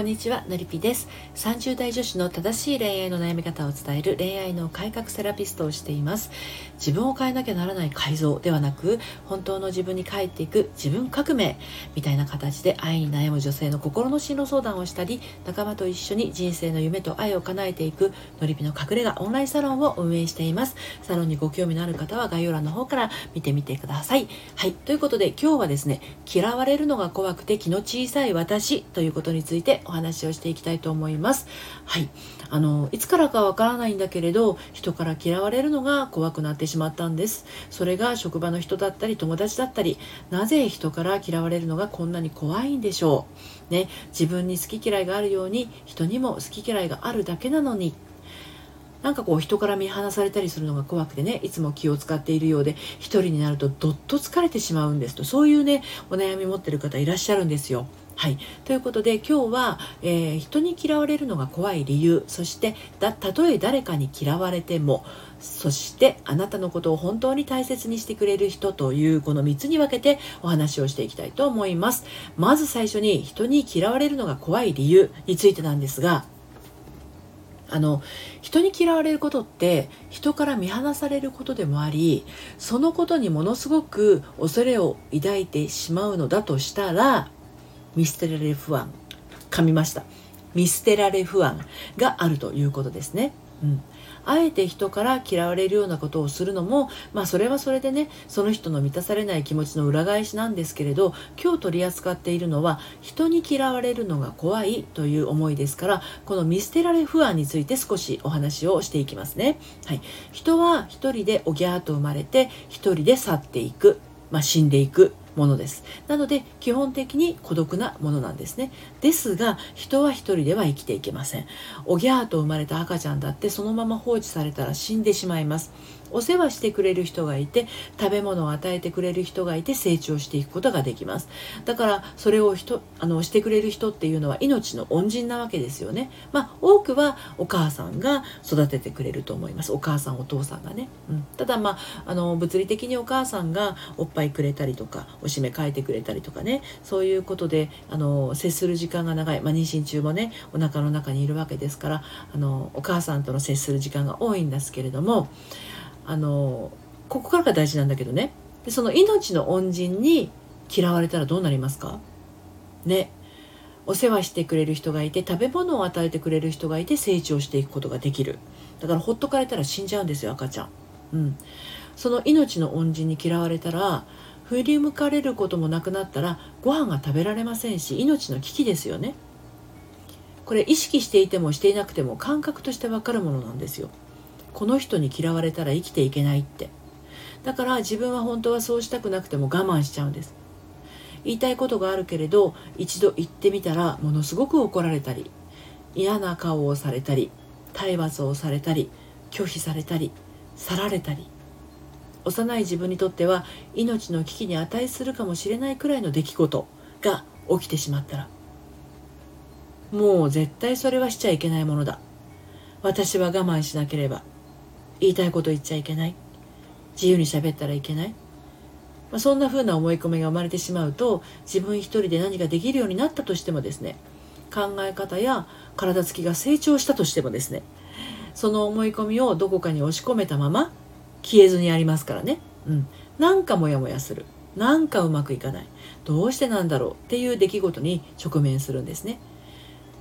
こんにちはのりぴです。30代女子の正しい恋愛の悩み方を伝える恋愛の改革セラピストをしています。自分を変えなきゃならない改造ではなく本当の自分に帰っていく自分革命みたいな形で愛に悩む女性の心の進路相談をしたり仲間と一緒に人生の夢と愛を叶えていくのりぴの隠れ家オンラインサロンを運営しています。サロンにご興味のある方は概要欄の方から見てみてください。はいということで今日はですね嫌われるのが怖くて気の小さい私ということについてお話をしていきたいと思います。はい。あの、いつからかわからないんだけれど、人から嫌われるのが怖くなってしまったんです。それが職場の人だったり、友達だったり、なぜ人から嫌われるのがこんなに怖いんでしょう。ね、自分に好き嫌いがあるように、人にも好き嫌いがあるだけなのに、なんかこう人から見放されたりするのが怖くてねいつも気を使っているようで一人になるとどっと疲れてしまうんですとそういうねお悩み持ってる方いらっしゃるんですよ。はい、ということで今日は、えー、人に嫌われるのが怖い理由そしてたとえ誰かに嫌われてもそしてあなたのことを本当に大切にしてくれる人というこの3つに分けてお話をしていきたいと思います。まず最初に人に嫌われるのが怖い理由についてなんですがあの人に嫌われることって人から見放されることでもありそのことにものすごく恐れを抱いてしまうのだとしたら見捨てられ不安。噛みました。見捨てられ不安があるということですね。うん、あえて人から嫌われるようなことをするのも、まあ、それはそれでねその人の満たされない気持ちの裏返しなんですけれど今日取り扱っているのは人に嫌われるのが怖いという思いですからこの見捨てられ不安について少しお話をしていきますね。はい、人は一人でおぎゃーと生まれて一人で去っていく、まあ、死んでいく。ものです。なので基本的に孤独なものなんですね。ですが人は一人では生きていけません。おぎゃーと生まれた赤ちゃんだってそのまま放置されたら死んでしまいます。お世話してくれる人がいて食べ物を与えてくれる人がいて成長していくことができます。だからそれを人あのしてくれる人っていうのは命の恩人なわけですよね。まあ多くはお母さんが育ててくれると思います。お母さんお父さんがね、うん、ただまああの物理的にお母さんがおっぱいくれたりとかおしめ変えてくれたりとかね。そういうことであの接する時間が長い、まあ、妊娠中もねお腹の中にいるわけですからあのお母さんとの接する時間が多いんですけれどもあのここからが大事なんだけどね。でその命の恩人に嫌われたらどうなりますか？ね。お世話してくれる人がいて食べ物を与えてくれる人がいて成長していくことができる。だからほっとかれたら死んじゃうんですよ赤ちゃん、うん、その命の恩人に嫌われたら振り向かれることもなくなったらご飯が食べられませんし命の危機ですよね。これ意識していてもしていなくても感覚としてわかるものなんですよ。この人に嫌われたら生きていけないって。だから自分は本当はそうしたくなくても我慢しちゃうんです。言いたいことがあるけれど一度言ってみたらものすごく怒られたり嫌な顔をされたり体罰をされたり拒否されたり去られたり。幼い自分にとっては命の危機に値するかもしれないくらいの出来事が起きてしまったら。もう絶対それはしちゃいけないものだ。私は我慢しなければ。言いたいこと言っちゃいけない？自由に喋ったらいけない、まあ、そんな風な思い込みが生まれてしまうと自分一人で何かできるようになったとしてもですね考え方や体つきが成長したとしてもですねその思い込みをどこかに押し込めたまま消えずにありますからね、うん、なんかモヤモヤする。なんかうまくいかない。どうしてなんだろう？っていう出来事に直面するんですね。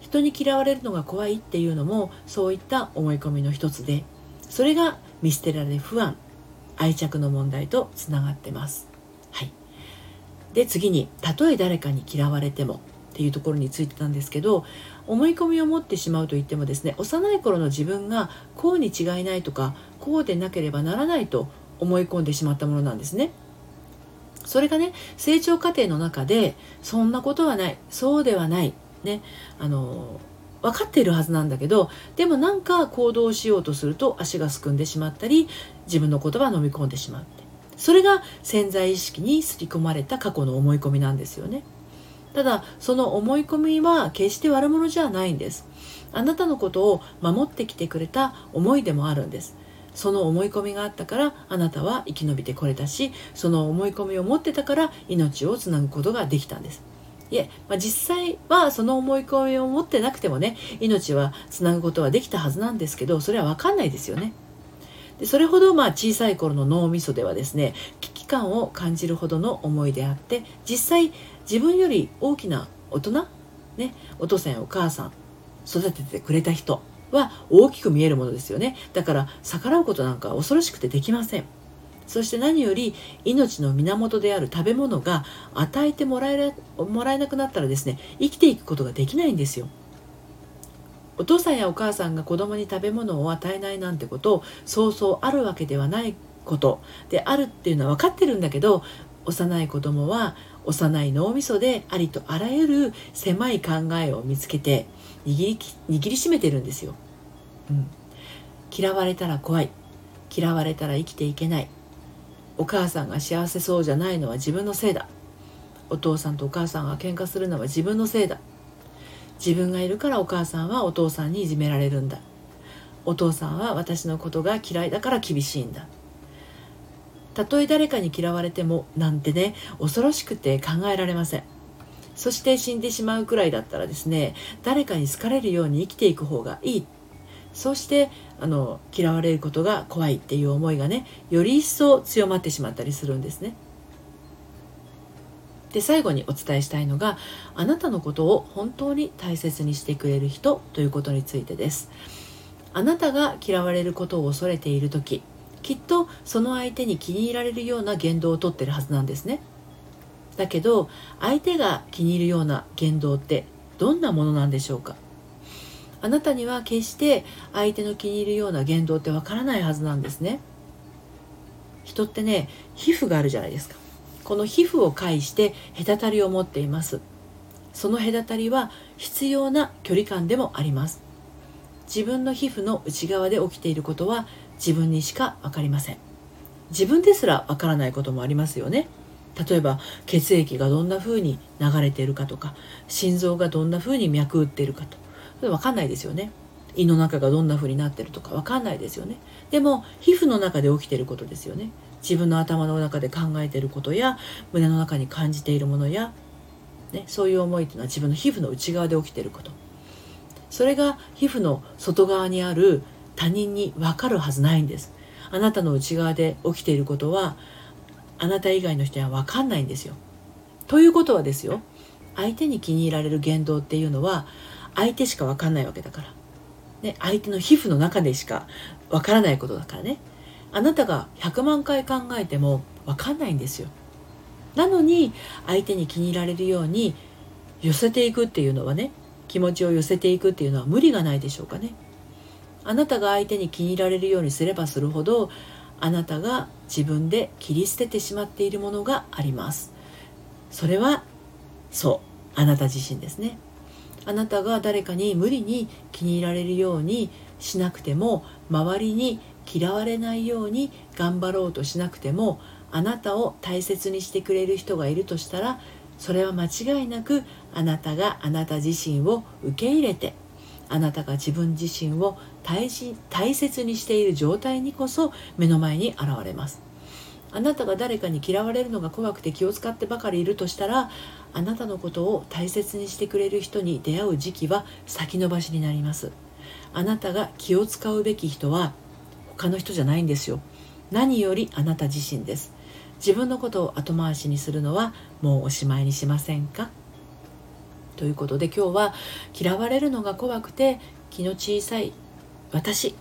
人に嫌われるのが怖いっていうのもそういった思い込みの一つでそれが見捨てられ不安愛着の問題とつながってます。はい、で次にたとえ誰かに嫌われてもっていうところについてなんですけど思い込みを持ってしまうと言ってもですね幼い頃の自分がこうに違いないとかこうでなければならないと思い込んでしまったものなんですね。それがね成長過程の中でそんなことはないそうではないねあの分かっているはずなんだけどでもなんか行動しようとすると足がすくんでしまったり自分の言葉を飲み込んでしまって。それが潜在意識に刷り込まれた過去の思い込みなんですよね。ただその思い込みは決して悪者じゃないんです。あなたのことを守ってきてくれた思いでもあるんです。その思い込みがあったからあなたは生き延びてこれたしその思い込みを持ってたから命をつなぐことができたんです。いえ、まあ、実際はその思い込みを持ってなくてもね命はつなぐことはできたはずなんですけどそれは分かんないですよね。でそれほどまあ小さい頃の脳みそではですね危機感を感じるほどの思いであって実際自分より大きな大人、ね、お父さんやお母さん育ててくれた人は大きく見えるものですよねだから逆らうことなんか恐ろしくてできませんそして何より命の源である食べ物が与えてもらえもらえなくなったらですね生きていくことができないんですよ。お父さんやお母さんが子供に食べ物を与えないなんてことそうそうあるわけではないこと。であるっていうのは分かってるんだけど幼い子供は幼い脳みそでありとあらゆる狭い考えを見つけて握り握りしめてるんですよ、うん、嫌われたら怖い。嫌われたら生きていけない。お母さんが幸せそうじゃないのは自分のせいだ。お父さんとお母さんが喧嘩するのは自分のせいだ。自分がいるからお母さんはお父さんにいじめられるんだ。お父さんは私のことが嫌いだから厳しいんだ。たとえ誰かに嫌われてもなんてね恐ろしくて考えられません。そして死んでしまうくらいだったらですね誰かに好かれるように生きていく方がいい。そしてあの嫌われることが怖いっていう思いがねより一層強まってしまったりするんですね。で最後にお伝えしたいのがあなたのことを本当に大切にしてくれる人ということについてです。あなたが嫌われることを恐れている時きっとその相手に気に入られるような言動をとってるはずなんですね。だけど相手が気に入るような言動ってどんなものなんでしょうか？あなたには決して相手の気に入るような言動ってわからないはずなんですね。人ってね皮膚があるじゃないですか。この皮膚を介して隔たりを持っています。その隔たりは必要な距離感でもあります。自分の皮膚の内側で起きていることは自分にしか分かりません。自分ですら分からないこともありますよね。例えば血液がどんな風に流れているかとか心臓がどんな風に脈打っているかと。分かんないですよね。胃の中がどんな風になってるとか分かんないですよね。でも皮膚の中で起きてることですよね。自分の頭の中で考えてることや胸の中に感じているものや、ね、そういう思いというのは自分の皮膚の内側で起きてること。それが皮膚の外側にある他人に分かるはずないんです。あなたの内側で起きていることはあなた以外の人には分かんないんですよ。ということはですよ相手に気に入られる言動っていうのは相手しか分かんないわけだから、ね、相手の皮膚の中でしか分からないことだからね。あなたが100万回考えても分かんないんですよ。なのに相手に気に入られるように寄せていくっていうのはね気持ちを寄せていくっていうのは無理がないでしょうかね。あなたが相手に気に入られるようにすればするほどあなたが自分で切り捨ててしまっているものがあります。それはそう。あなた自身ですね。あなたが誰かに無理に気に入られるようにしなくても周りに嫌われないように頑張ろうとしなくてもあなたを大切にしてくれる人がいるとしたらそれは間違いなくあなたがあなた自身を受け入れてあなたが自分自身を大大切にしている状態にこそ目の前に現れます。あなたが誰かに嫌われるのが怖くて気を使ってばかりいるとしたらあなたのことを大切にしてくれる人に出会う時期は先延ばしになります。あなたが気を使うべき人は他の人じゃないんですよ。何よりあなた自身です。自分のことを後回しにするのはもうおしまいにしませんか？ということで今日は嫌われるのが怖くて気の小さい私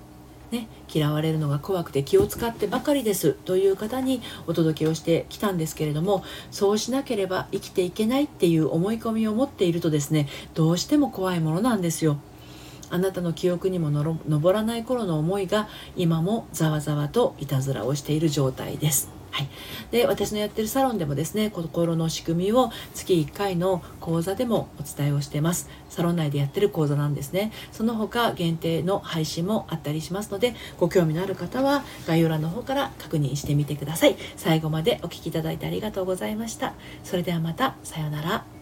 ね、嫌われるのが怖くて気を使ってばかりですという方にお届けをしてきたんですけれどもそうしなければ生きていけないっていう思い込みを持っているとですねどうしても怖いものなんですよ。あなたの記憶にもの上らない頃の思いが今もざわざわといたずらをしている状態です。はい、で私のやってるサロンでもですね心の仕組みを月1回の講座でもお伝えをしてます。サロン内でやってる講座なんですね。その他限定の配信もあったりしますのでご興味のある方は概要欄の方から確認してみてください。最後までお聴きいただいてありがとうございました。それではまたさようなら。